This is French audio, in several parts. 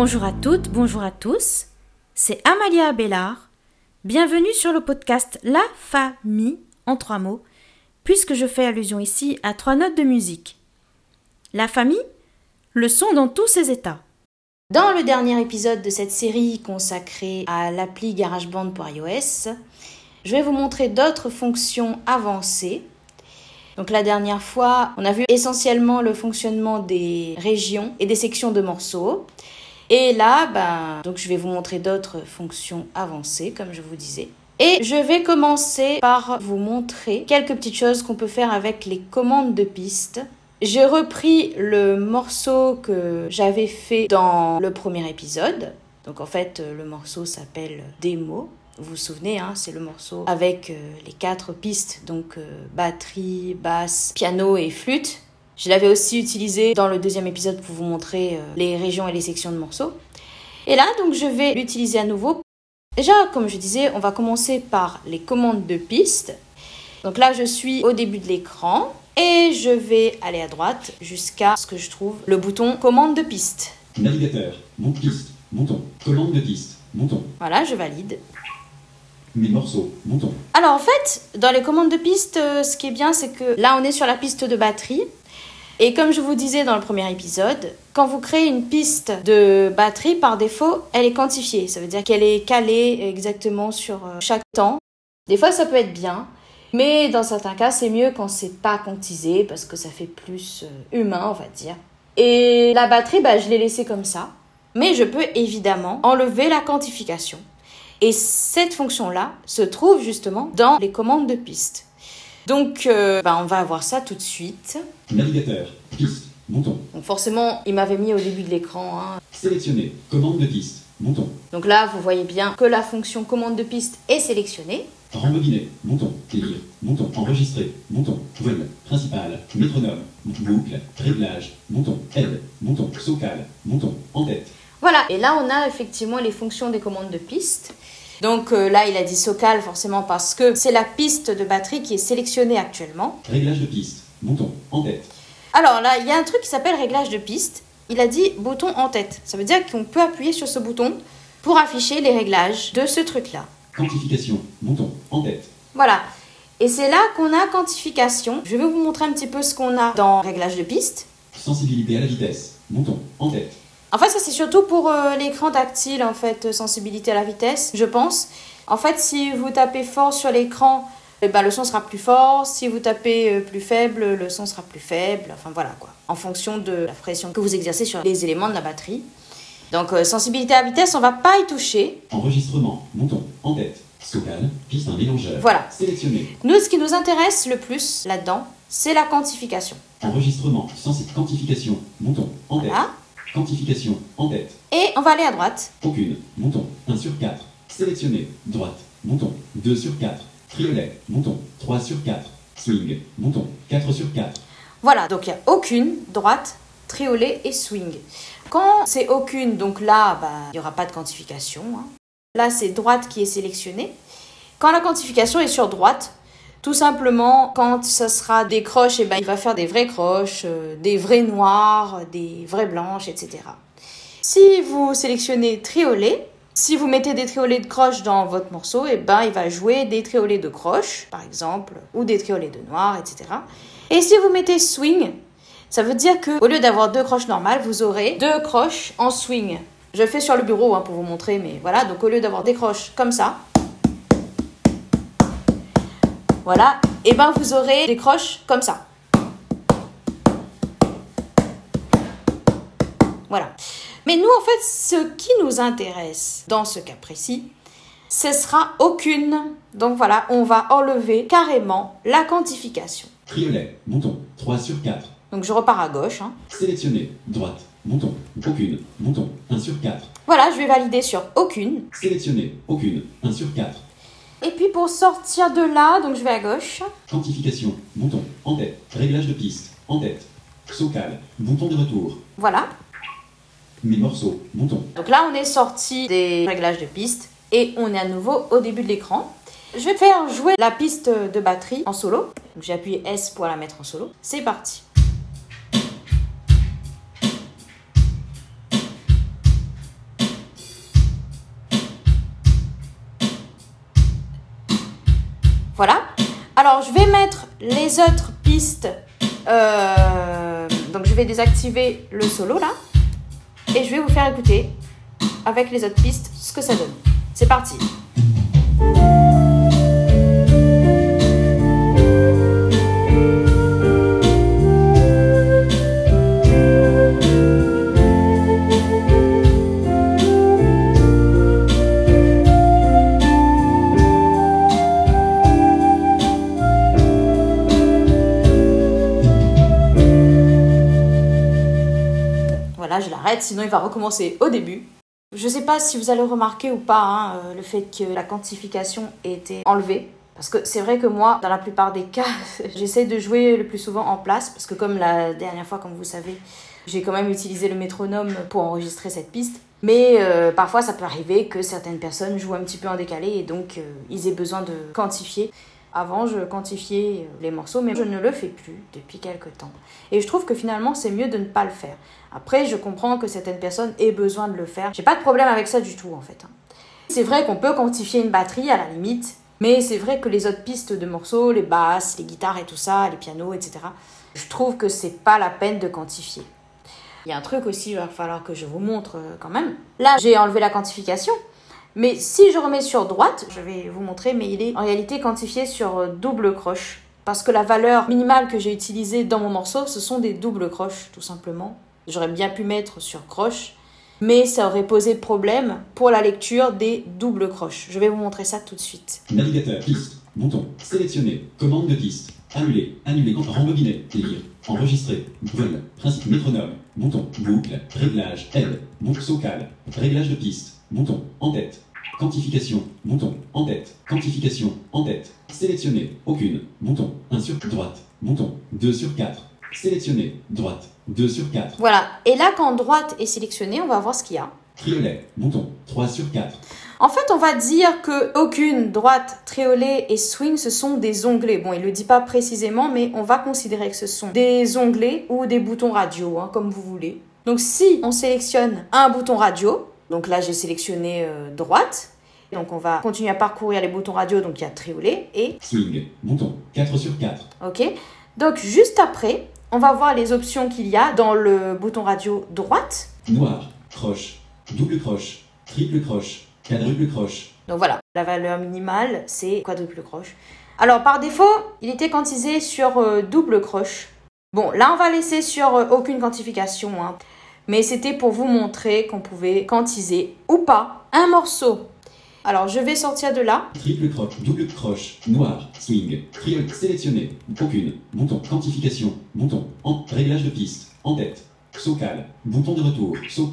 Bonjour à toutes, bonjour à tous. C'est Amalia Abélard. Bienvenue sur le podcast La Famille en trois mots, puisque je fais allusion ici à trois notes de musique. La famille, le son dans tous ses états. Dans le dernier épisode de cette série consacrée à l'appli GarageBand pour iOS, je vais vous montrer d'autres fonctions avancées. Donc la dernière fois, on a vu essentiellement le fonctionnement des régions et des sections de morceaux. Et là, ben, donc je vais vous montrer d'autres fonctions avancées, comme je vous disais. Et je vais commencer par vous montrer quelques petites choses qu'on peut faire avec les commandes de piste. J'ai repris le morceau que j'avais fait dans le premier épisode. Donc en fait, le morceau s'appelle Démo. Vous vous souvenez, hein, c'est le morceau avec euh, les quatre pistes, donc euh, batterie, basse, piano et flûte. Je l'avais aussi utilisé dans le deuxième épisode pour vous montrer euh, les régions et les sections de morceaux. Et là, donc, je vais l'utiliser à nouveau. Déjà, comme je disais, on va commencer par les commandes de piste. Donc là, je suis au début de l'écran et je vais aller à droite jusqu'à ce que je trouve le bouton commande de piste. Navigateur, mon piste, bouton, commande de piste, bouton, Voilà, je valide. mes morceaux, bouton, Alors en fait, dans les commandes de piste, euh, ce qui est bien, c'est que là, on est sur la piste de batterie. Et comme je vous disais dans le premier épisode, quand vous créez une piste de batterie, par défaut, elle est quantifiée. Ça veut dire qu'elle est calée exactement sur euh, chaque temps. Des fois, ça peut être bien, mais dans certains cas, c'est mieux quand c'est pas quantisé parce que ça fait plus euh, humain, on va dire. Et la batterie, bah, je l'ai laissée comme ça. Mais je peux évidemment enlever la quantification. Et cette fonction-là se trouve justement dans les commandes de piste. Donc, euh, bah, on va avoir ça tout de suite. navigateur, piste, bouton, Donc forcément, il m'avait mis au début de l'écran. hein. sélectionner, commande de piste, bouton, Donc là, vous voyez bien que la fonction commande de piste est sélectionnée. rembobiner, bouton, élire, bouton, enregistrer, bouton, web, principal, métronome, boucle, réglage, bouton, aide, bouton, socal, bouton, en tête, Voilà, et là, on a effectivement les fonctions des commandes de piste. Donc euh, là, il a dit SOCAL forcément parce que c'est la piste de batterie qui est sélectionnée actuellement. réglage de piste, bouton, en tête, Alors là, il y a un truc qui s'appelle réglage de piste. Il a dit bouton en tête. Ça veut dire qu'on peut appuyer sur ce bouton pour afficher les réglages de ce truc-là. quantification, bouton, en tête, Voilà. Et c'est là qu'on a quantification. Je vais vous montrer un petit peu ce qu'on a dans réglage de piste. sensibilité à la vitesse, bouton, en tête, En fait, ça c'est surtout pour euh, l'écran tactile, en fait, euh, sensibilité à la vitesse, je pense. En fait, si vous tapez fort sur l'écran, eh ben, le son sera plus fort. Si vous tapez euh, plus faible, le son sera plus faible. Enfin voilà quoi. En fonction de la pression que vous exercez sur les éléments de la batterie. Donc euh, sensibilité à la vitesse, on va pas y toucher. enregistrement, bouton, en tête, socal, piste un mélangeur, Voilà. sélectionner, Nous, ce qui nous intéresse le plus là-dedans, c'est la quantification. enregistrement, sensi- quantification, bouton, en tête, Voilà. Quantification, en tête, Et on va aller à droite. Aucune. Bouton. 1 sur 4. Sélectionner. Droite. Bouton. 2 sur 4. Triolet. Bouton. 3 sur 4. Swing. Bouton. 4 sur 4. Voilà, donc il n'y a aucune, droite, triolet et swing. Quand c'est aucune, donc là, bah, il n'y aura pas de quantification. hein. Là, c'est droite qui est sélectionnée. Quand la quantification est sur droite, tout simplement, quand ça sera des croches, eh ben, il va faire des vraies croches, euh, des vrais noirs, des vraies blanches, etc. Si vous sélectionnez triolet, si vous mettez des triolets de croches dans votre morceau, eh ben, il va jouer des triolets de croches, par exemple, ou des triolets de noir, etc. Et si vous mettez swing, ça veut dire que au lieu d'avoir deux croches normales, vous aurez deux croches en swing. Je fais sur le bureau hein, pour vous montrer, mais voilà. Donc au lieu d'avoir des croches comme ça, voilà, et ben vous aurez des croches comme ça. Voilà. Mais nous, en fait, ce qui nous intéresse dans ce cas précis, ce sera aucune. Donc voilà, on va enlever carrément la quantification. Triolet. Bouton. 3 sur 4. Donc je repars à gauche. hein. Sélectionner. Droite. Bouton. Aucune. Bouton. 1 sur 4. Voilà, je vais valider sur aucune. Sélectionner. Aucune. 1 sur 4. Et puis pour sortir de là, donc je vais à gauche. Quantification. Bouton. En tête. Réglage de piste. En tête. Socal. Bouton de retour. Voilà. Mes morceaux. Bouton. Donc là, on est sorti des réglages de piste et on est à nouveau au début de l'écran. Je vais faire jouer la piste de batterie en solo. Donc j'ai appuyé S pour la mettre en solo. C'est parti. Alors, je vais mettre les autres pistes. euh, donc, je vais désactiver le solo là. Et je vais vous faire écouter avec les autres pistes ce que ça donne. C'est parti. Voilà, je l'arrête, sinon il va recommencer au début. Je ne sais pas si vous allez remarquer ou pas hein, euh, le fait que la quantification ait été enlevée. Parce que c'est vrai que moi, dans la plupart des cas, j'essaie de jouer le plus souvent en place. Parce que comme la dernière fois, comme vous savez, j'ai quand même utilisé le métronome pour enregistrer cette piste. Mais euh, parfois, ça peut arriver que certaines personnes jouent un petit peu en décalé et donc euh, ils aient besoin de quantifier. Avant, je quantifiais les morceaux, mais je ne le fais plus depuis quelques temps. Et je trouve que finalement, c'est mieux de ne pas le faire. Après, je comprends que certaines personnes aient besoin de le faire. J'ai pas de problème avec ça du tout, en fait. hein. C'est vrai qu'on peut quantifier une batterie à la limite, mais c'est vrai que les autres pistes de morceaux, les basses, les guitares et tout ça, les pianos, etc., je trouve que c'est pas la peine de quantifier. Il y a un truc aussi, il va falloir que je vous montre euh, quand même. Là, j'ai enlevé la quantification. Mais si je remets sur droite, je vais vous montrer, mais il est en réalité quantifié sur euh, double croche. Parce que la valeur minimale que j'ai utilisée dans mon morceau, ce sont des doubles croches, tout simplement. J'aurais bien pu mettre sur croche, mais ça aurait posé problème pour la lecture des doubles croches. Je vais vous montrer ça tout de suite. Navigateur, piste, bouton, sélectionner, commande de piste, annuler, annuler, rembobiner, lire, enregistrer, vol, principe métronome, bouton, boucle, réglage, aide, boucle socale, réglage de piste, bouton, en tête, quantification, bouton, en tête, quantification, en tête, sélectionner, aucune, bouton, 1 sur droite, bouton, 2 sur 4, sélectionner, droite, 2 sur 4, Voilà. Et là, quand droite est sélectionnée, on va voir ce qu'il y a. triolet, bouton, 3 sur 4, En fait, on va dire que aucune droite, triolet et swing, ce sont des onglets. Bon, il le dit pas précisément, mais on va considérer que ce sont des onglets ou des boutons radio, hein, comme vous voulez. Donc, si on sélectionne un bouton radio, donc là j'ai sélectionné euh, droite, donc on va continuer à parcourir les boutons radio, donc il y a triolet et swing, bouton, 4 sur 4, ok. Donc juste après, on va voir les options qu'il y a dans le bouton radio droite. noir, croche, double croche, triple croche, quadruple croche, Donc voilà, la valeur minimale, c'est quadruple croche. Alors par défaut, il était quantisé sur euh, double croche. Bon, là on va laisser sur euh, aucune quantification, hein. Mais c'était pour vous montrer qu'on pouvait quantiser ou pas un morceau. Alors je vais sortir de là. triple croche, double croche, noir, swing, triol, sélectionner, aucune, bouton, quantification, bouton, en, réglage de piste, en tête, socal, bouton de retour, saut,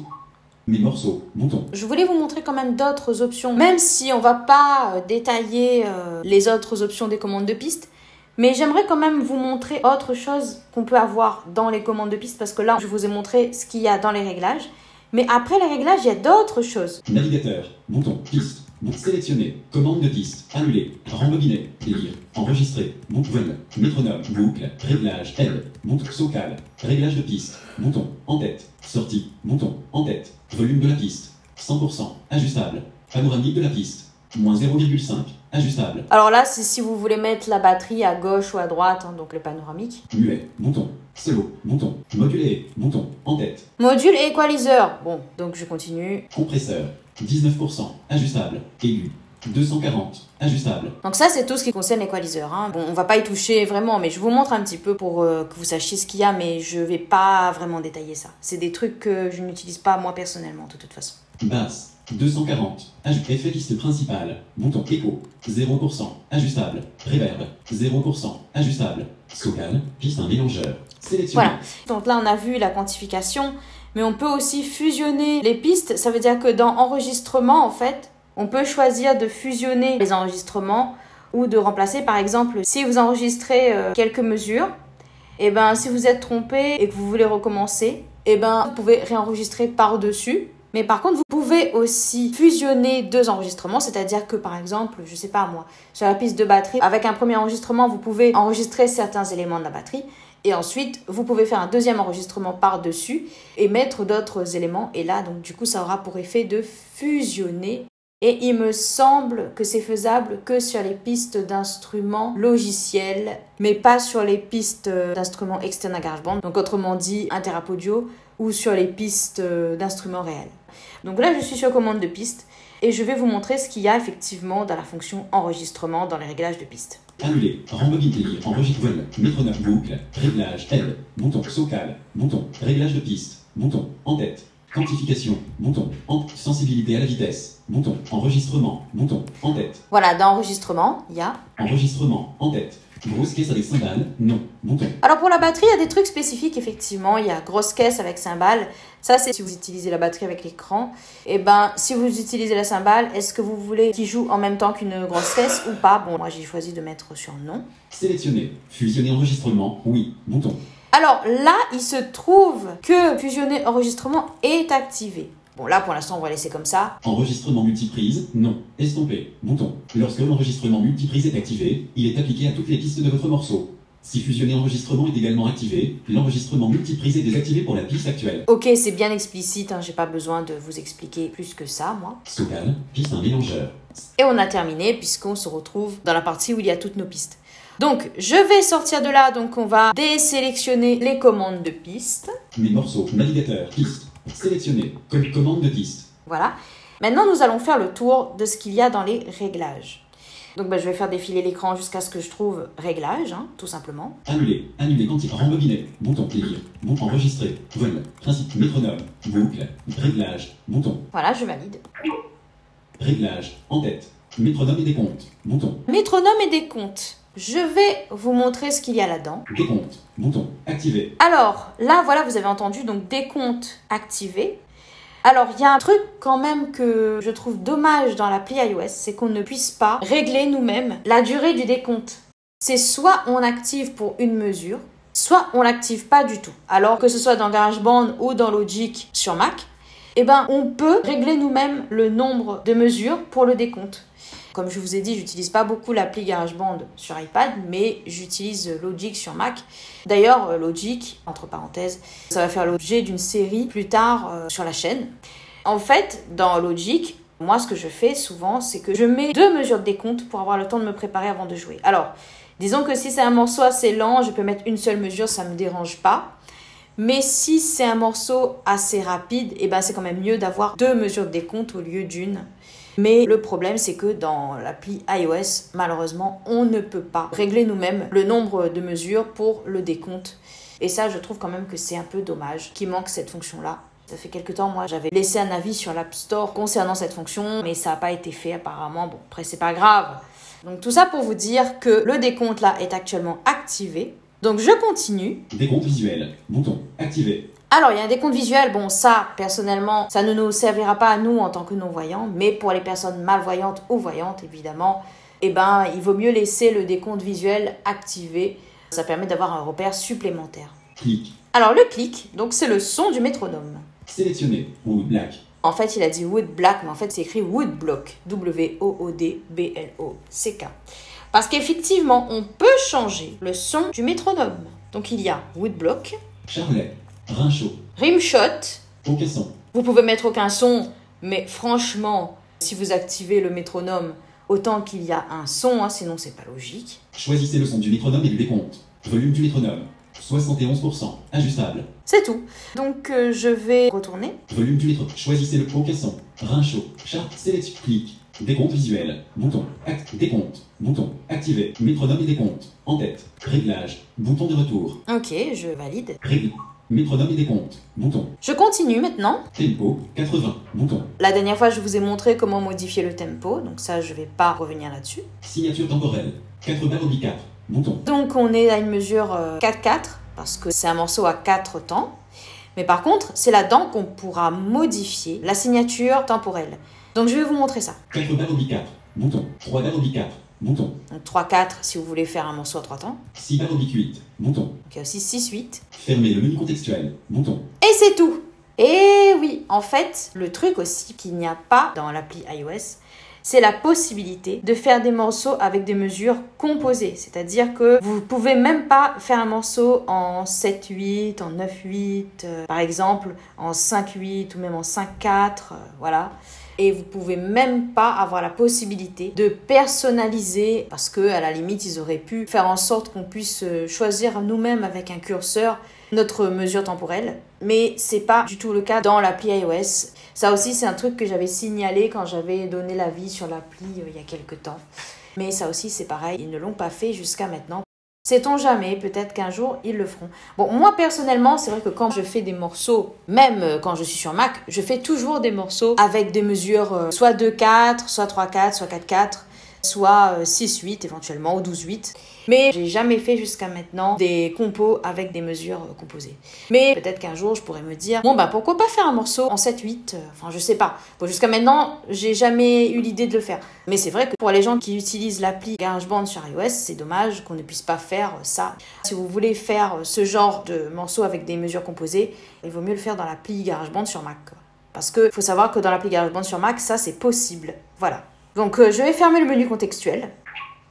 mes morceaux, bouton, Je voulais vous montrer quand même d'autres options, même si on va pas euh, détailler euh, les autres options des commandes de piste. Mais j'aimerais quand même vous montrer autre chose qu'on peut avoir dans les commandes de piste parce que là, je vous ai montré ce qu'il y a dans les réglages. Mais après les réglages, il y a d'autres choses. navigateur, bouton, piste, sélectionner, commande de piste, annuler, rembobiner, lire, enregistrer, bouton, métronome, boucle, réglage, aide, bouton, socal, réglage de piste, bouton, en tête, sortie, bouton, en tête, volume de la piste, 100%, ajustable, panoramique de la piste, moins 0,5, ajustable, Alors là, c'est si vous voulez mettre la batterie à gauche ou à droite, hein, donc le panoramique. muet, bouton, solo, bouton, modulé, bouton, en tête, Module et equalizer. Bon, donc je continue. compresseur, 19%, ajustable, aigu, 240, ajustable, Donc ça, c'est tout ce qui concerne l'équaliseur. Hein. Bon, on va pas y toucher vraiment, mais je vous montre un petit peu pour euh, que vous sachiez ce qu'il y a, mais je vais pas vraiment détailler ça. C'est des trucs que je n'utilise pas moi personnellement, de toute façon. basse, 240, aj- effet piste principale, bouton écho, 0%, ajustable, reverb, 0%, ajustable, socal, piste un mélangeur, sélectionné, Voilà. Donc là, on a vu la quantification, mais on peut aussi fusionner les pistes. Ça veut dire que dans enregistrement, en fait, on peut choisir de fusionner les enregistrements ou de remplacer, par exemple, si vous enregistrez euh, quelques mesures, et ben si vous êtes trompé et que vous voulez recommencer, et ben vous pouvez réenregistrer par-dessus. Mais par contre, vous pouvez aussi fusionner deux enregistrements, c'est-à-dire que par exemple, je sais pas moi, sur la piste de batterie, avec un premier enregistrement, vous pouvez enregistrer certains éléments de la batterie et ensuite, vous pouvez faire un deuxième enregistrement par-dessus et mettre d'autres éléments. Et là, donc, du coup, ça aura pour effet de fusionner. Et il me semble que c'est faisable que sur les pistes d'instruments logiciels, mais pas sur les pistes d'instruments externes à GarageBand, donc autrement dit Interap Audio, ou sur les pistes d'instruments réels. Donc là, je suis sur commande de piste et je vais vous montrer ce qu'il y a effectivement dans la fonction enregistrement dans les réglages de piste. Annuler, rembobiner, enregistre, voilà, métronome, boucle, réglage, aide, bouton, socal, bouton, réglage de piste, bouton, en tête, quantification, bouton, en, sensibilité à la vitesse, bouton, enregistrement, bouton, en tête. Voilà, dans enregistrement, il y a Enregistrement, en tête, grosse caisse avec cymbales, non, bouton. Alors pour la batterie, il y a des trucs spécifiques effectivement. Il y a grosse caisse avec cymbale. Ça c'est si vous utilisez la batterie avec l'écran. Et ben si vous utilisez la cymbale, est-ce que vous voulez qu'il joue en même temps qu'une grosse caisse ou pas? Bon, moi j'ai choisi de mettre sur non. Sélectionner, fusionner enregistrement, oui, bouton. Alors là, il se trouve que fusionner enregistrement est activé. Bon, là, pour l'instant, on va laisser comme ça. Enregistrement multiprise, non. Estomper, bouton. Lorsque l'enregistrement multiprise est activé, il est appliqué à toutes les pistes de votre morceau. Si fusionner enregistrement est également activé, l'enregistrement multiprise est désactivé pour la piste actuelle. Ok, c'est bien explicite, hein, j'ai pas besoin de vous expliquer plus que ça, moi. Stockal, piste un mélangeur. Et on a terminé puisqu'on se retrouve dans la partie où il y a toutes nos pistes. Donc, je vais sortir de là, donc on va désélectionner les commandes de piste. Mes morceaux, navigateur, piste. Sélectionner, comme commande de piste. Voilà. Maintenant, nous allons faire le tour de ce qu'il y a dans les réglages. Donc, bah, je vais faire défiler l'écran jusqu'à ce que je trouve réglage, hein, tout simplement. Annuler, annuler quanti, rembobiner, bouton, lire, bouton, enregistrer, vol, principe, métronome, boucle, réglage, bouton, Voilà, je valide. réglage, en tête, métronome et décompte, bouton, Métronome et décompte. Je vais vous montrer ce qu'il y a là-dedans. décompte, bouton, activé, Alors, là, voilà, vous avez entendu, donc décompte activé. Alors, il y a un truc quand même que je trouve dommage dans l'appli iOS, c'est qu'on ne puisse pas régler nous-mêmes la durée du décompte. C'est soit on active pour une mesure, soit on l'active pas du tout. Alors que ce soit dans GarageBand ou dans Logic sur Mac, eh ben, on peut régler nous-mêmes le nombre de mesures pour le décompte. Comme je vous ai dit, j'utilise pas beaucoup l'appli GarageBand sur iPad, mais j'utilise Logic sur Mac. D'ailleurs, euh, Logic, entre parenthèses, ça va faire l'objet d'une série plus tard euh, sur la chaîne. En fait, dans Logic, moi, ce que je fais souvent, c'est que je mets deux mesures de décompte pour avoir le temps de me préparer avant de jouer. Alors, disons que si c'est un morceau assez lent, je peux mettre une seule mesure, ça me dérange pas. Mais si c'est un morceau assez rapide, eh ben c'est quand même mieux d'avoir deux mesures de décompte au lieu d'une. Mais le problème, c'est que dans l'appli iOS, malheureusement, on ne peut pas régler nous-mêmes le nombre de mesures pour le décompte. Et ça, je trouve quand même que c'est un peu dommage qu'il manque cette fonction-là. Ça fait quelques temps, moi, j'avais laissé un avis sur l'App Store concernant cette fonction, mais ça n'a pas été fait apparemment. Bon, après, c'est pas grave. Donc tout ça pour vous dire que le décompte là est actuellement activé. Donc je continue. décompte visuel, bouton, activé, Alors, il y a un décompte visuel. Bon, ça, personnellement, ça ne nous servira pas à nous en tant que non-voyants, mais pour les personnes malvoyantes ou voyantes, évidemment, eh ben, il vaut mieux laisser le décompte visuel activé. Ça permet d'avoir un repère supplémentaire. clic, Alors, le clic, donc c'est le son du métronome. sélectionner, wood, black, En fait, il a dit wood black, mais en fait, c'est écrit wood block. W-O-O-D-B-L-O-C-K. Parce qu'effectivement, on peut changer le son du métronome. Donc, il y a wood block, charlet, rinchaud, rimshot, aucasson, Vous pouvez mettre aucun son, mais franchement, si vous activez le métronome, autant qu'il y a un son, hein, sinon c'est pas logique. choisissez le son du métronome et du décompte, volume du métronome, 71%, ajustable, C'est tout. Donc euh, je vais retourner. volume du métronome, choisissez le aucasson, rinchaud, chart, sélection, clic, décompte visuel, bouton, act, décompte, bouton, activé, métronome et décompte, en tête, réglage, bouton de retour, Ok, je valide. règle, métronome et décompte, bouton, Je continue maintenant. tempo, 80, bouton, La dernière fois, je vous ai montré comment modifier le tempo, donc ça, je vais pas revenir là-dessus. signature temporelle, 4 barres oblique 4, bouton, Donc on est à une mesure euh, 4-4, parce que c'est un morceau à 4 temps. Mais par contre, c'est là-dedans qu'on pourra modifier la signature temporelle. Donc je vais vous montrer ça. 4 barres oblique 4, bouton, 3 barres oblique 4, bouton, Donc 3-4 si vous voulez faire un morceau à 3 temps. 6 barres oblique 8, bouton, Donc il y a aussi 6-8. fermer le menu contextuel, bouton, Et c'est tout. Et oui, en fait, le truc aussi qu'il n'y a pas dans l'appli iOS, c'est la possibilité de faire des morceaux avec des mesures composées. C'est-à-dire que vous pouvez même pas faire un morceau en 7-8, en 9-8, euh, par exemple, en 5-8 ou même en 5-4, euh, voilà. Et vous pouvez même pas avoir la possibilité de personnaliser parce que à la limite ils auraient pu faire en sorte qu'on puisse euh, choisir nous-mêmes avec un curseur notre mesure temporelle. Mais c'est pas du tout le cas dans l'appli iOS. Ça aussi c'est un truc que j'avais signalé quand j'avais donné l'avis sur l'appli euh, il y a quelques temps. Mais ça aussi c'est pareil. Ils ne l'ont pas fait jusqu'à maintenant Sait-on jamais, peut-être qu'un jour ils le feront. Bon, moi personnellement, c'est vrai que quand je fais des morceaux, même euh, quand je suis sur Mac, je fais toujours des morceaux avec des mesures euh, soit 2-4, soit 3-4, soit 4-4 soit 6-8 euh, éventuellement ou 12-8. Mais j'ai jamais fait jusqu'à maintenant des compos avec des mesures euh, composées. Mais peut-être qu'un jour je pourrais me dire bon bah pourquoi pas faire un morceau en 7-8 euh, Enfin je sais pas. Bon jusqu'à maintenant j'ai jamais eu l'idée de le faire. Mais c'est vrai que pour les gens qui utilisent l'appli GarageBand sur iOS, c'est dommage qu'on ne puisse pas faire ça. Si vous voulez faire ce genre de morceau avec des mesures composées, il vaut mieux le faire dans l'appli GarageBand sur Mac. Parce qu'il faut savoir que dans l'appli GarageBand sur Mac, ça c'est possible. Voilà. Donc euh, je vais fermer le menu contextuel.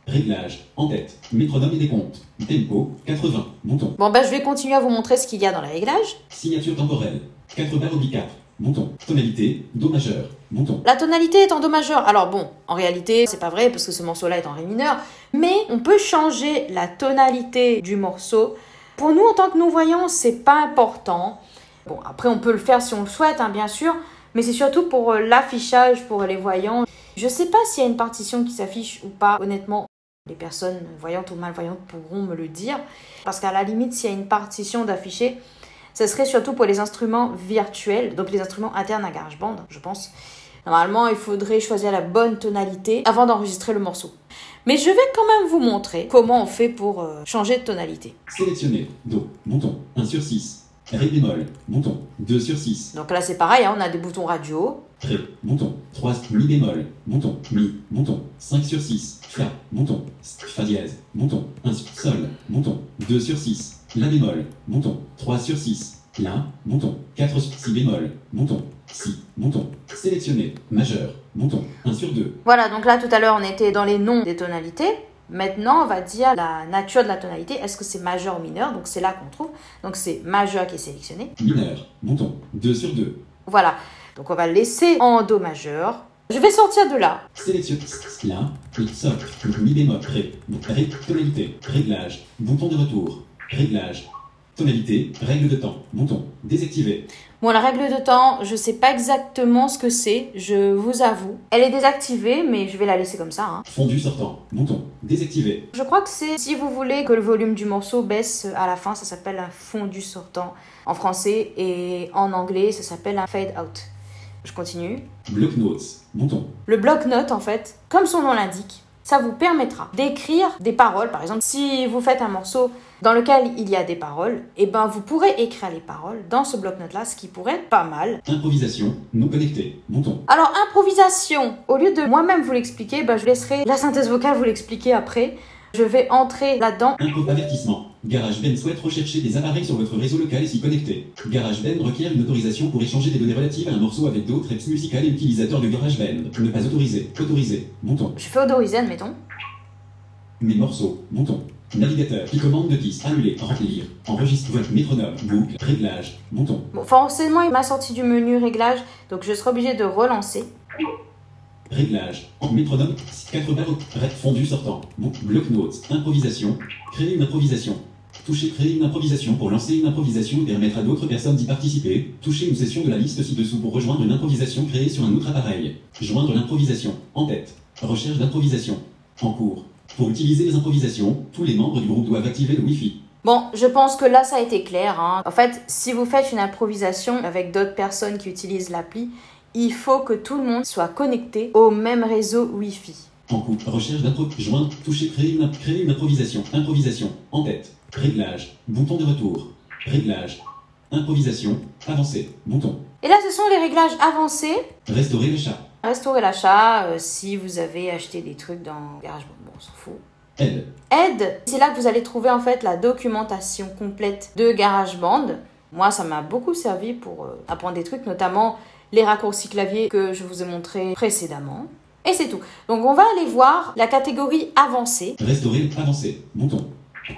Réglage, en tête, métronome et décompte, tempo, 80, bouton. Bon, ben je vais continuer à vous montrer ce qu'il y a dans les réglages. Signature temporelle, 4 barres obliques 4, bouton. Tonalité, do majeur, bouton. La tonalité est en do majeur. Alors bon, en réalité, c'est pas vrai parce que ce morceau-là est en ré mineur, mais on peut changer la tonalité du morceau. Pour nous, en tant que non-voyants, c'est pas important. Bon, après, on peut le faire si on le souhaite, hein, bien sûr, mais c'est surtout pour euh, l'affichage pour les voyants. Je sais pas s'il y a une partition qui s'affiche ou pas, honnêtement. Les personnes voyantes ou malvoyantes pourront me le dire. Parce qu'à la limite, s'il y a une partition d'afficher, ce serait surtout pour les instruments virtuels, donc les instruments internes à GarageBand, je pense. Normalement, il faudrait choisir la bonne tonalité avant d'enregistrer le morceau. Mais je vais quand même vous montrer comment on fait pour euh, changer de tonalité. Sélectionner, Do, bouton, 1 sur 6. Ré bémol, bouton, 2 sur 6. Donc là, c'est pareil, hein, on a des boutons radio. Ré, bouton, 3, mi bémol, bouton, mi, bouton, 5 sur 6. Fa, bouton, fa dièse, bouton, 1 sur sol, bouton, 2 sur 6. La bémol, bouton, 3 sur 6. La, bouton, 4 sur 6 bémol, bouton, si, bouton, sélectionner, majeur, bouton, 1 sur 2. Voilà, donc là, tout à l'heure, on était dans les noms des tonalités. Maintenant, on va dire la nature de la tonalité. Est-ce que c'est majeur ou mineur? Donc c'est là qu'on trouve. Donc c'est majeur qui est sélectionné. Mineur, bouton, 2 sur 2. Voilà. Donc on va le laisser en Do majeur. Je vais sortir de là. Sélectionne La, Sol, Mi bémol, Ré, Ré, tonalité, réglage, bouton de retour, réglage, tonalité, règle de temps, bouton, désactivé. Bon, la règle de temps, je sais pas exactement ce que c'est, je vous avoue. Elle est désactivée, mais je vais la laisser comme ça. Hein. Fondu sortant, bouton, désactivé. Je crois que c'est si vous voulez que le volume du morceau baisse à la fin, ça s'appelle un fondu sortant en français et en anglais, ça s'appelle un fade out. Je continue. Block notes, bouton. Le bloc note en fait, comme son nom l'indique, ça vous permettra d'écrire des paroles. Par exemple, si vous faites un morceau dans lequel il y a des paroles, et eh ben vous pourrez écrire les paroles dans ce bloc-notes-là, ce qui pourrait être pas mal. Improvisation, nous connecter, bouton. Alors, improvisation, au lieu de moi-même vous l'expliquer, ben, je laisserai la synthèse vocale vous l'expliquer après. Je vais entrer là-dedans. Un avertissement. GarageBand souhaite rechercher des appareils sur votre réseau local et s'y connecter. GarageBand requiert une autorisation pour échanger des données relatives à un morceau avec d'autres apps musicales et utilisateurs de GarageBand. Ne pas autoriser. Autoriser. Bouton. Je fais autoriser, admettons. Mes morceaux. Bouton. Navigateur, commande de disque, annuler, remplir, enregistre, métronome, boucle, réglage, bouton. Bon, forcément, il m'a sorti du menu réglage, donc je serai obligé de relancer. Réglage. Métronome, 4 barres, fondu sortant. bloc notes, improvisation. Créer une improvisation. Toucher créer une improvisation pour lancer une improvisation et permettre à d'autres personnes d'y participer. Toucher une session de la liste ci-dessous pour rejoindre une improvisation créée sur un autre appareil. Joindre l'improvisation. En tête. Recherche d'improvisation. En cours. Pour utiliser les improvisations, tous les membres du groupe doivent activer le Wi-Fi. Bon, je pense que là, ça a été clair. Hein. En fait, si vous faites une improvisation avec d'autres personnes qui utilisent l'appli, il faut que tout le monde soit connecté au même réseau Wi-Fi. En cours, recherche d'improvisation, joindre, toucher, créer une, créer une improvisation, improvisation, en tête, réglage, bouton de retour, réglage, improvisation, avancer, bouton. Et là, ce sont les réglages avancés. Restaurer l'achat. Restaurer l'achat euh, si vous avez acheté des trucs dans GarageBand. Bon, on s'en fout. Aide. Aide, c'est là que vous allez trouver en fait la documentation complète de GarageBand. Moi, ça m'a beaucoup servi pour euh, apprendre des trucs, notamment les raccourcis clavier que je vous ai montré précédemment. Et c'est tout. Donc on va aller voir la catégorie avancée. Restaurer avancé. Bouton.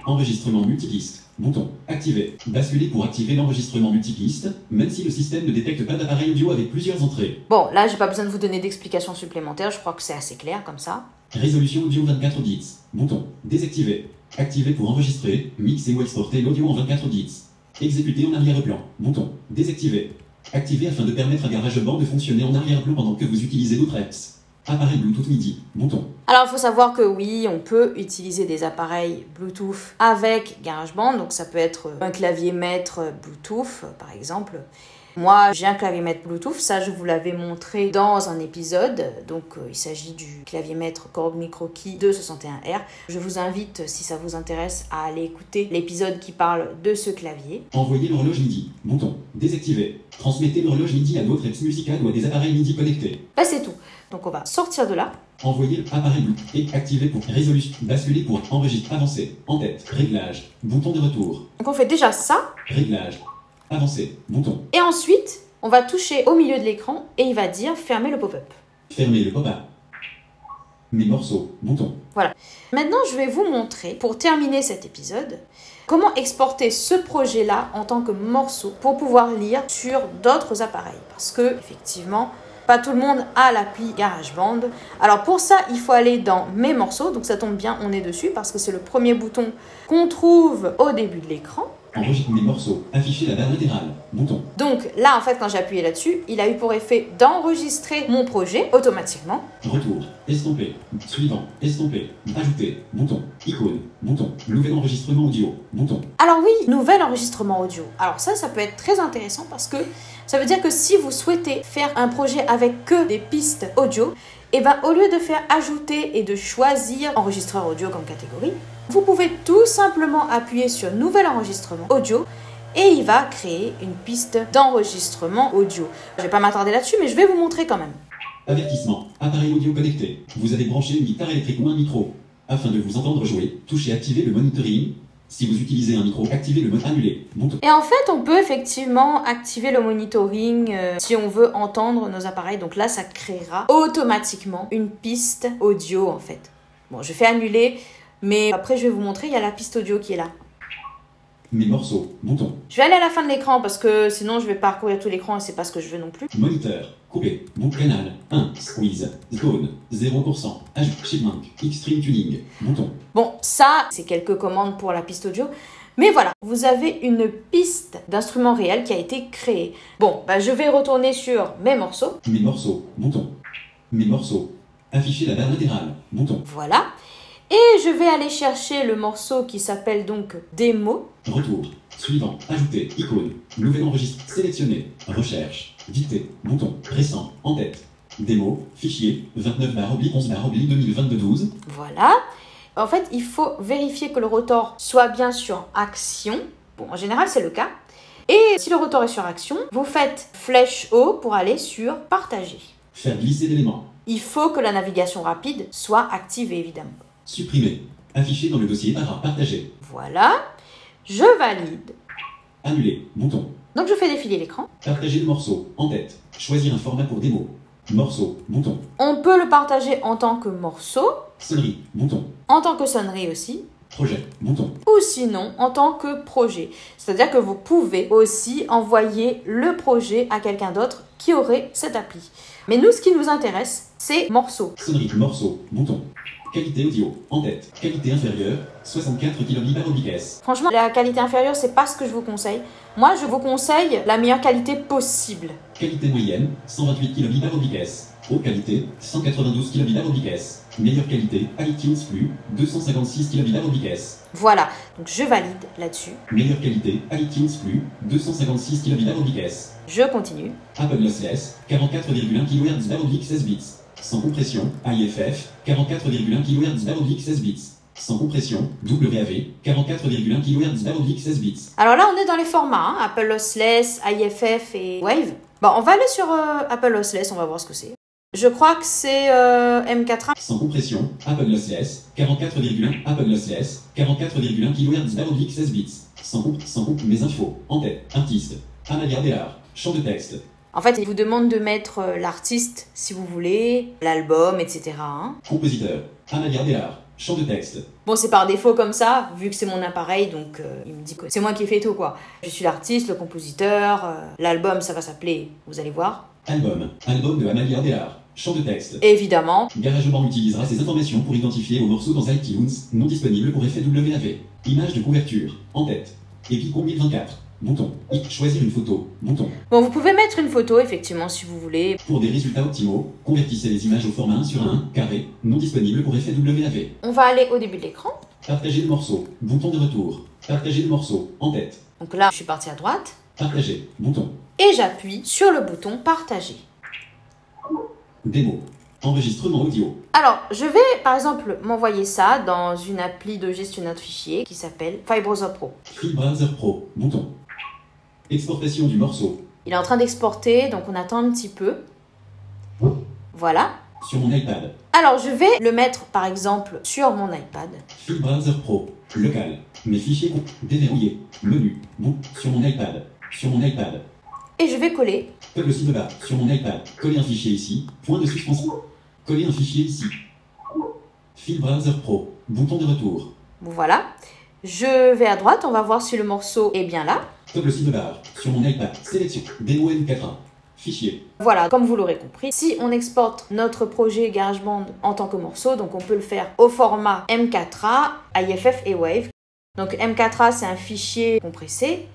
Enregistrement multipiste. Bouton. Activer. Basculer pour activer l'enregistrement multipiste, même si le système ne détecte pas d'appareil audio avec plusieurs entrées. Bon, là, j'ai pas besoin de vous donner d'explications supplémentaires, je crois que c'est assez clair comme ça. Résolution audio 24 bits. Bouton. Désactiver. Activer pour enregistrer, mixer ou exporter l'audio en 24 bits. Exécuter en arrière-plan. Bouton. Désactiver. Activer afin de permettre à GarageBand de fonctionner en arrière-plan pendant que vous utilisez d'autres apps. Appareil Bluetooth MIDI. Bouton. Alors, il faut savoir que oui, on peut utiliser des appareils Bluetooth avec GarageBand. Donc, ça peut être un clavier maître Bluetooth, par exemple. Moi, j'ai un clavier maître Bluetooth, ça je vous l'avais montré dans un épisode. Donc euh, il s'agit du clavier maître Korg Micro Key 261R. Je vous invite, si ça vous intéresse, à aller écouter l'épisode qui parle de ce clavier. Envoyer l'horloge MIDI. Bouton. Désactiver. Transmettez l'horloge MIDI à d'autres apps musicales ou à des appareils MIDI connectés. Bah c'est tout. Donc on va sortir de là. Envoyer appareil et activer pour résolution. Basculer pour enregistrer. Avancer. En tête. Réglage. Bouton de retour. Donc on fait déjà ça. Réglage. Avancer. Bouton. Et ensuite, on va toucher au milieu de l'écran et il va dire fermer le pop-up. Fermer le pop-up. Mes morceaux. Bouton. Voilà. Maintenant, je vais vous montrer, pour terminer cet épisode, comment exporter ce projet-là en tant que morceau pour pouvoir lire sur d'autres appareils. Parce que, effectivement, pas tout le monde a l'appli GarageBand. Alors pour ça, il faut aller dans Mes morceaux. Donc ça tombe bien, on est dessus parce que c'est le premier bouton qu'on trouve au début de l'écran. Enregistrer mes morceaux. Afficher la barre latérale. Bouton. Donc là, en fait, quand j'ai appuyé là-dessus, il a eu pour effet d'enregistrer mon projet automatiquement. Retour. Estomper. Suivant. Estomper. Ajouter. Bouton. Icône. Bouton. Nouvel enregistrement audio. Bouton. Alors oui, nouvel enregistrement audio. Alors ça, ça peut être très intéressant parce que ça veut dire que si vous souhaitez faire un projet avec que des pistes audio, et ben au lieu de faire ajouter et de choisir enregistreur audio comme catégorie, vous pouvez tout simplement appuyer sur nouvel enregistrement audio et il va créer une piste d'enregistrement audio. Je vais pas m'attarder là-dessus, mais je vais vous montrer quand même. Avertissement. Appareil audio connecté. Vous avez branché une guitare électrique ou un micro. Afin de vous entendre jouer, touchez Activer le monitoring. Si vous utilisez un micro, activez le mode annulé. Bouton. Et en fait, on peut effectivement activer le monitoring euh, si on veut entendre nos appareils. Donc là, ça créera automatiquement une piste audio en fait. Bon, je fais annuler, mais après je vais vous montrer, il y a la piste audio qui est là. Mes morceaux. Bouton. Je vais aller à la fin de l'écran parce que sinon je vais parcourir tout l'écran et c'est pas ce que je veux non plus. Moniteur. Coupé. Boucle canal. 1. Squeeze. Zone. 0%. Ajout. Chipmunk. Extreme tuning. Bouton. Bon, ça, c'est quelques commandes pour la piste audio. Mais voilà, vous avez une piste d'instrument réel qui a été créée. Bon, bah, je vais retourner sur mes morceaux. Mes morceaux. Bouton. Mes morceaux. Afficher la barre latérale. Bouton. Voilà. Et je vais aller chercher le morceau qui s'appelle donc démo. Retour. Suivant. Ajouter. Icône. Nouvel enregistre. Sélectionner. Recherche. Dicter. Bouton. Récent. En tête. Démo. Fichier. 29 bar oblique 11 bar oblique 2022 12. Voilà. En fait, il faut vérifier que le rotor soit bien sur action. Bon, en général, c'est le cas. Et si le rotor est sur action, vous faites flèche haut pour aller sur partager. Faire glisser l'élément. Il faut que la navigation rapide soit activée, évidemment. Supprimer. Afficher dans le dossier par partager. Voilà. Je valide. Annuler. Bouton. Donc je fais défiler l'écran. Partager le morceau. En tête. Choisir un format pour démo. Morceau. Bouton. On peut le partager en tant que morceau, Sonnerie. Bouton. en tant que sonnerie aussi, Projet. Bouton. ou sinon en tant que projet. C'est-à-dire que vous pouvez aussi envoyer le projet à quelqu'un d'autre qui aurait cette appli. Mais nous, ce qui nous intéresse, c'est morceau. Sonnerie. Morceau. Bouton. Qualité audio. En tête. Qualité inférieure. 64 kbps par oblique S. Franchement, la qualité inférieure, c'est pas ce que je vous conseille. Moi, je vous conseille la meilleure qualité possible. Qualité moyenne. 128 kbps par oblique S. Haute qualité. 192 kbps par oblique S. Meilleure qualité. iTunes Plus. 256 kbps par oblique S. Voilà, donc je valide là-dessus. Meilleure qualité. iTunes Plus. 256 kbps par oblique S. Je continue. Apple Lossless, 44,1 kHz bar oblique 16 bits. Sans compression, IFF, 44,1 kHz bar oblique 16 bits. Sans compression, WAV, 44,1 kHz bar oblique 16 bits. Alors là, on est dans les formats, hein, Apple Lossless, IFF et Wave. Bon, on va aller sur euh, Apple Lossless, on va voir ce que c'est. Je crois que c'est euh, M4A. Sans compression, Apple Lossless, 44,1 Apple Lossless, 44,1 kHz bar oblique 16 bits. Sans comp, sans comp, mes infos. En tête, artiste. Amalia Béard. Champ de texte. En fait, il vous demande de mettre euh, l'artiste si vous voulez, l'album, etc. hein. Compositeur. Béard. Champ de texte. Bon, c'est par défaut comme ça, vu que c'est mon appareil, donc euh, il me dit que c'est moi qui ai fait tout, quoi. Je suis l'artiste, le compositeur, euh, l'album, ça va s'appeler, vous allez voir. Album. Album de Delard. Champ de texte. Évidemment, GarageBand utilisera ces informations pour identifier vos morceaux dans iTunes, non disponibles pour effet WAV. Image de couverture. En tête. Epicon 1024. Bouton. Choisir une photo. Bouton. bon, vous pouvez mettre une photo, effectivement, si vous voulez. Pour des résultats optimaux, convertissez les images au format 1 sur 1, carré, non disponible pour effet WAV. On va aller au début de l'écran. Partager le morceau. Bouton de retour. Partager le morceau. En tête. Donc là, je suis partie à droite, Partager. Bouton. et j'appuie sur le bouton partager. Démo. Enregistrement audio. Alors, je vais par exemple m'envoyer ça dans une appli de gestionnaire de fichiers qui s'appelle Fibrosor Pro. Free Browser Pro. Bouton. Exportation du morceau. Il est en train d'exporter, donc on attend un petit peu. Voilà. Sur mon iPad. Alors, je vais le mettre par exemple sur mon iPad. Free Browser Pro. Local. Mes fichiers déverrouillés. Menu. Bout. Sur mon iPad. Sur mon iPad. Et je vais coller. Peuple ci bas. Sur mon iPad. Coller un fichier ici. Point de suspension. Coller un fichier ici. Fil Browser Pro. Bouton de retour. Voilà. Je vais à droite, on va voir si le morceau est bien là. Peuple ci barre. Sur mon iPad. Sélection. Démo M4A. Fichier. Voilà, comme vous l'aurez compris, si on exporte notre projet GarageBand en tant que morceau, donc on peut le faire au format M4A, IFF et Wave. Donc M4A, c'est un fichier compressé,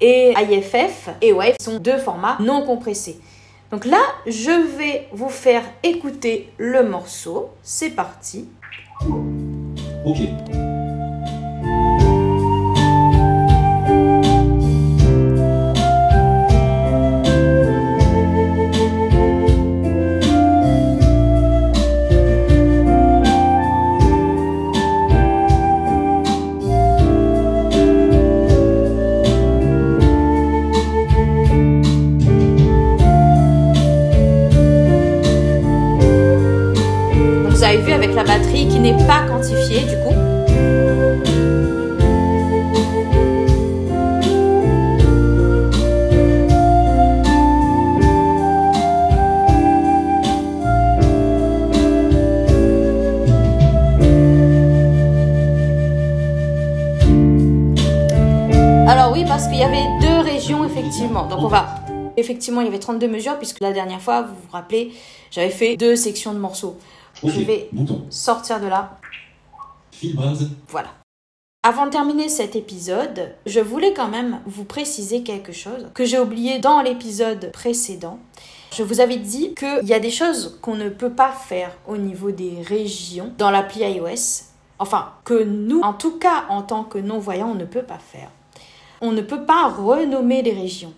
et IFF et Wave sont deux formats non compressés. Donc là, je vais vous faire écouter le morceau. C'est parti. OK. Avait 32 mesures puisque la dernière fois, vous vous rappelez, j'avais fait deux sections de morceaux. Je vais Bouton. sortir de là. Voilà. Avant de terminer cet épisode, je voulais quand même vous préciser quelque chose que j'ai oublié dans l'épisode précédent. Je vous avais dit qu'il y a des choses qu'on ne peut pas faire au niveau des régions dans l'appli iOS. Enfin, que nous, en tout cas en tant que non-voyants, on ne peut pas faire. On ne peut pas renommer les régions.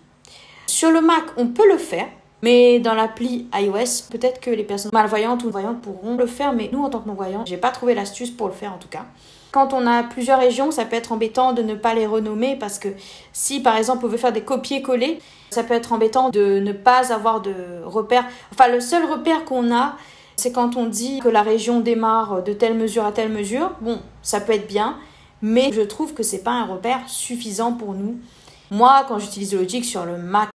Sur le Mac, on peut le faire, mais dans l'appli iOS, peut-être que les personnes malvoyantes ou voyantes pourront le faire, mais nous, en tant que non-voyants, j'ai pas trouvé l'astuce pour le faire en tout cas. Quand on a plusieurs régions, ça peut être embêtant de ne pas les renommer parce que si par exemple on veut faire des copier-coller, ça peut être embêtant de ne pas avoir de repère. Enfin, le seul repère qu'on a, c'est quand on dit que la région démarre de telle mesure à telle mesure. Bon, ça peut être bien, mais je trouve que c'est pas un repère suffisant pour nous. Moi, quand j'utilise Logic sur le Mac,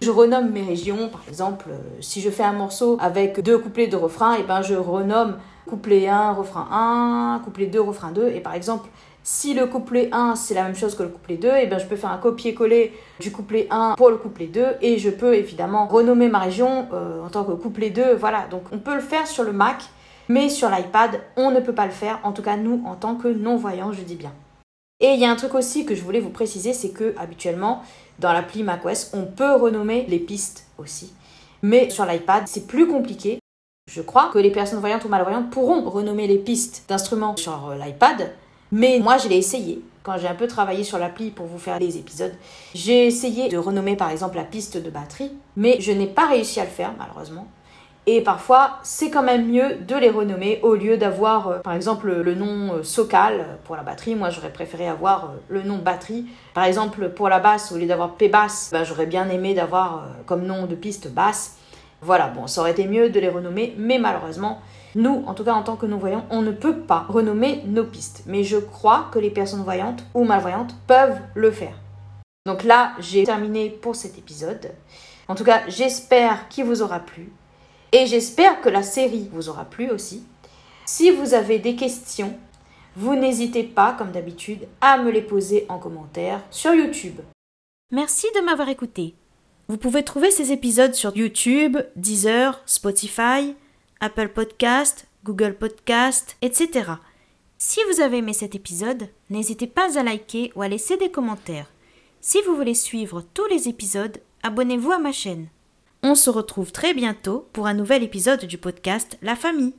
je renomme mes régions. Par exemple, euh, si je fais un morceau avec deux couplets de refrain, et ben je renomme couplet 1, refrain 1, couplet 2, refrain 2. Et par exemple, si le couplet 1 c'est la même chose que le couplet 2, et ben je peux faire un copier-coller du couplet 1 pour le couplet 2 et je peux évidemment renommer ma région euh, en tant que couplet 2. Voilà, donc on peut le faire sur le Mac, mais sur l'iPad, on ne peut pas le faire. En tout cas, nous, en tant que non-voyants, je dis bien. Et il y a un truc aussi que je voulais vous préciser, c'est que habituellement, dans l'appli macOS, on peut renommer les pistes aussi. Mais sur l'iPad, c'est plus compliqué. Je crois que les personnes voyantes ou malvoyantes pourront renommer les pistes d'instruments sur euh, l'iPad, mais moi je l'ai essayé. Quand j'ai un peu travaillé sur l'appli pour vous faire les épisodes, j'ai essayé de renommer par exemple la piste de batterie, mais je n'ai pas réussi à le faire malheureusement. Et parfois, c'est quand même mieux de les renommer au lieu d'avoir, euh, par exemple, le nom euh, Socal pour la batterie. Moi, j'aurais préféré avoir euh, le nom batterie. Par exemple, pour la basse, au lieu d'avoir P-Bass, ben, j'aurais bien aimé d'avoir comme nom de piste basse. Voilà, bon, ça aurait été mieux de les renommer, mais malheureusement, nous, en tout cas en tant que non-voyants, on ne peut pas renommer nos pistes. Mais je crois que les personnes voyantes ou malvoyantes peuvent le faire. Donc là, j'ai terminé pour cet épisode. En tout cas, j'espère qu'il vous aura plu. Et j'espère que la série vous aura plu aussi. Si vous avez des questions, vous n'hésitez pas, comme d'habitude, à me les poser en commentaire sur YouTube. Merci de m'avoir écouté. Vous pouvez trouver ces épisodes sur YouTube, Deezer, Spotify, Apple Podcast, Google Podcast, etc. Si vous avez aimé cet épisode, n'hésitez pas à liker ou à laisser des commentaires. Si vous voulez suivre tous les épisodes, abonnez-vous à ma chaîne. On se retrouve très bientôt pour un nouvel épisode du podcast La famille.